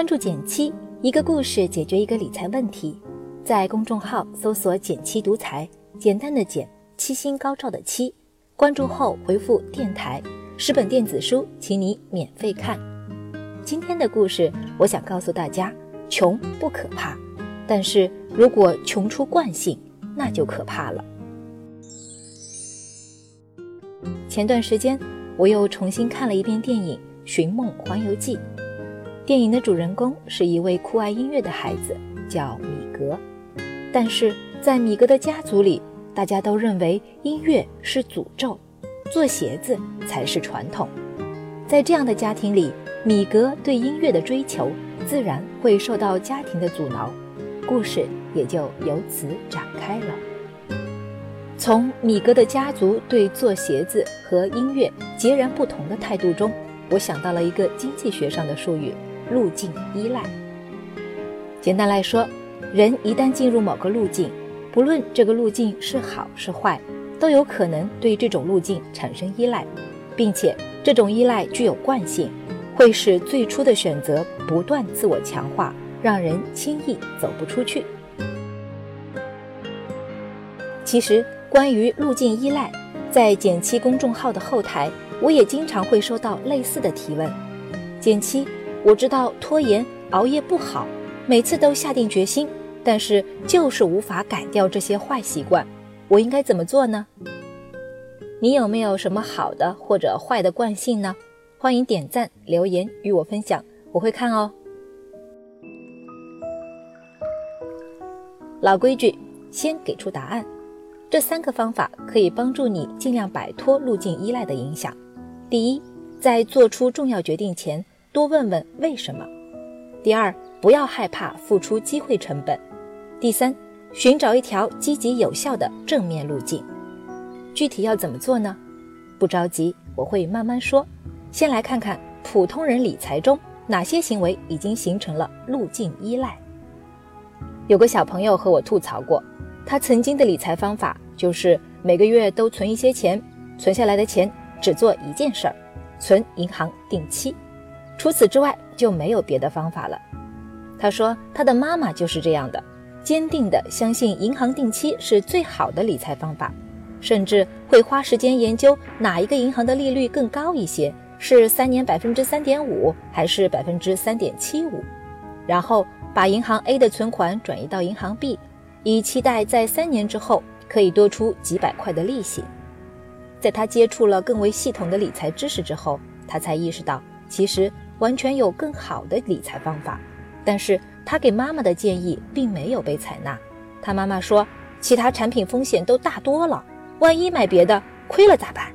关注减七，一个故事解决一个理财问题。在公众号搜索“减七独裁，简单的减，七星高照的七。关注后回复“电台”，十本电子书，请你免费看。今天的故事，我想告诉大家：穷不可怕，但是如果穷出惯性，那就可怕了。前段时间，我又重新看了一遍电影《寻梦环游记》。电影的主人公是一位酷爱音乐的孩子，叫米格。但是在米格的家族里，大家都认为音乐是诅咒，做鞋子才是传统。在这样的家庭里，米格对音乐的追求自然会受到家庭的阻挠，故事也就由此展开了。从米格的家族对做鞋子和音乐截然不同的态度中，我想到了一个经济学上的术语——路径依赖。简单来说，人一旦进入某个路径，不论这个路径是好是坏，都有可能对这种路径产生依赖，并且这种依赖具有惯性，会使最初的选择不断自我强化，让人轻易走不出去。其实。关于路径依赖，在减七公众号的后台，我也经常会收到类似的提问。减七，我知道拖延、熬夜不好，每次都下定决心，但是就是无法改掉这些坏习惯，我应该怎么做呢？你有没有什么好的或者坏的惯性呢？欢迎点赞留言与我分享，我会看哦。老规矩，先给出答案。这三个方法可以帮助你尽量摆脱路径依赖的影响。第一，在做出重要决定前，多问问为什么。第二，不要害怕付出机会成本。第三，寻找一条积极有效的正面路径。具体要怎么做呢？不着急，我会慢慢说。先来看看普通人理财中哪些行为已经形成了路径依赖。有个小朋友和我吐槽过。他曾经的理财方法就是每个月都存一些钱，存下来的钱只做一件事儿，存银行定期，除此之外就没有别的方法了。他说他的妈妈就是这样的，坚定的相信银行定期是最好的理财方法，甚至会花时间研究哪一个银行的利率更高一些，是三年百分之三点五还是百分之三点七五，然后把银行 A 的存款转移到银行 B。以期待在三年之后可以多出几百块的利息。在他接触了更为系统的理财知识之后，他才意识到，其实完全有更好的理财方法。但是他给妈妈的建议并没有被采纳。他妈妈说，其他产品风险都大多了，万一买别的亏了咋办？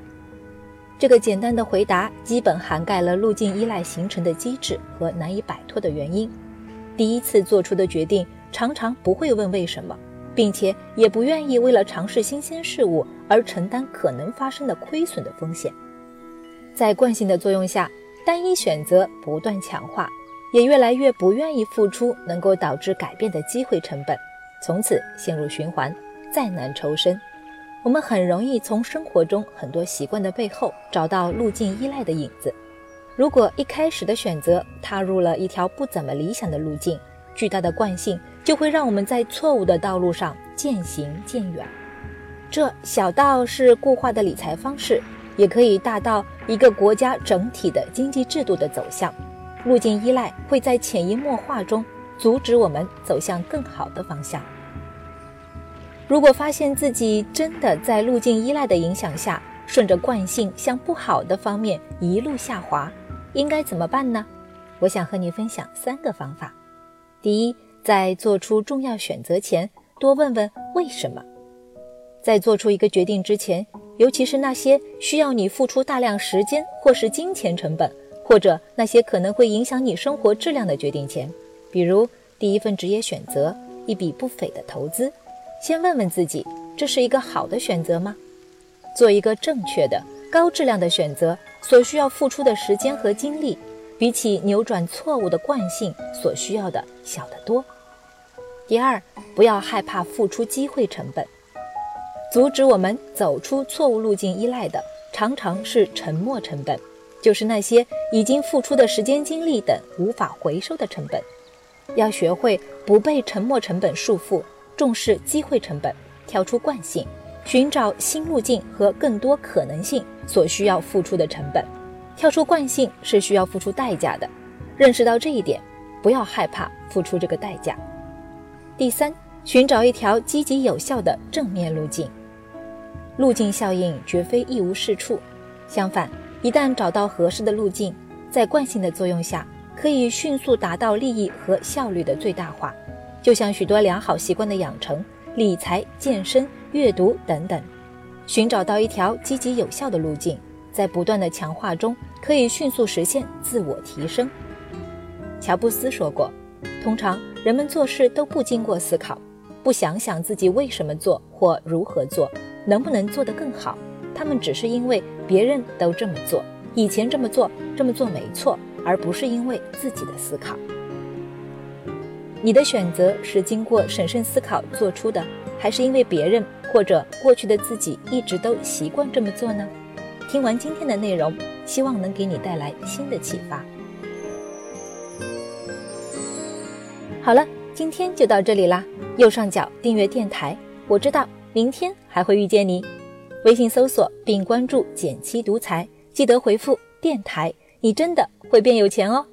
这个简单的回答基本涵盖了路径依赖形成的机制和难以摆脱的原因。第一次做出的决定。常常不会问为什么，并且也不愿意为了尝试新鲜事物而承担可能发生的亏损的风险。在惯性的作用下，单一选择不断强化，也越来越不愿意付出能够导致改变的机会成本，从此陷入循环，再难抽身。我们很容易从生活中很多习惯的背后找到路径依赖的影子。如果一开始的选择踏入了一条不怎么理想的路径，巨大的惯性就会让我们在错误的道路上渐行渐远。这小到是固化的理财方式，也可以大到一个国家整体的经济制度的走向。路径依赖会在潜移默化中阻止我们走向更好的方向。如果发现自己真的在路径依赖的影响下，顺着惯性向不好的方面一路下滑，应该怎么办呢？我想和你分享三个方法。第一，在做出重要选择前，多问问为什么。在做出一个决定之前，尤其是那些需要你付出大量时间或是金钱成本，或者那些可能会影响你生活质量的决定前，比如第一份职业选择、一笔不菲的投资，先问问自己，这是一个好的选择吗？做一个正确的、高质量的选择，所需要付出的时间和精力。比起扭转错误的惯性所需要的小得多。第二，不要害怕付出机会成本。阻止我们走出错误路径依赖的，常常是沉没成本，就是那些已经付出的时间、精力等无法回收的成本。要学会不被沉没成本束缚，重视机会成本，跳出惯性，寻找新路径和更多可能性所需要付出的成本。跳出惯性是需要付出代价的，认识到这一点，不要害怕付出这个代价。第三，寻找一条积极有效的正面路径。路径效应绝非一无是处，相反，一旦找到合适的路径，在惯性的作用下，可以迅速达到利益和效率的最大化。就像许多良好习惯的养成，理财、健身、阅读等等，寻找到一条积极有效的路径。在不断的强化中，可以迅速实现自我提升。乔布斯说过：“通常人们做事都不经过思考，不想想自己为什么做或如何做，能不能做得更好。他们只是因为别人都这么做，以前这么做，这么做没错，而不是因为自己的思考。”你的选择是经过审慎思考做出的，还是因为别人或者过去的自己一直都习惯这么做呢？听完今天的内容，希望能给你带来新的启发。好了，今天就到这里啦。右上角订阅电台，我知道明天还会遇见你。微信搜索并关注“减七独裁，记得回复“电台”，你真的会变有钱哦。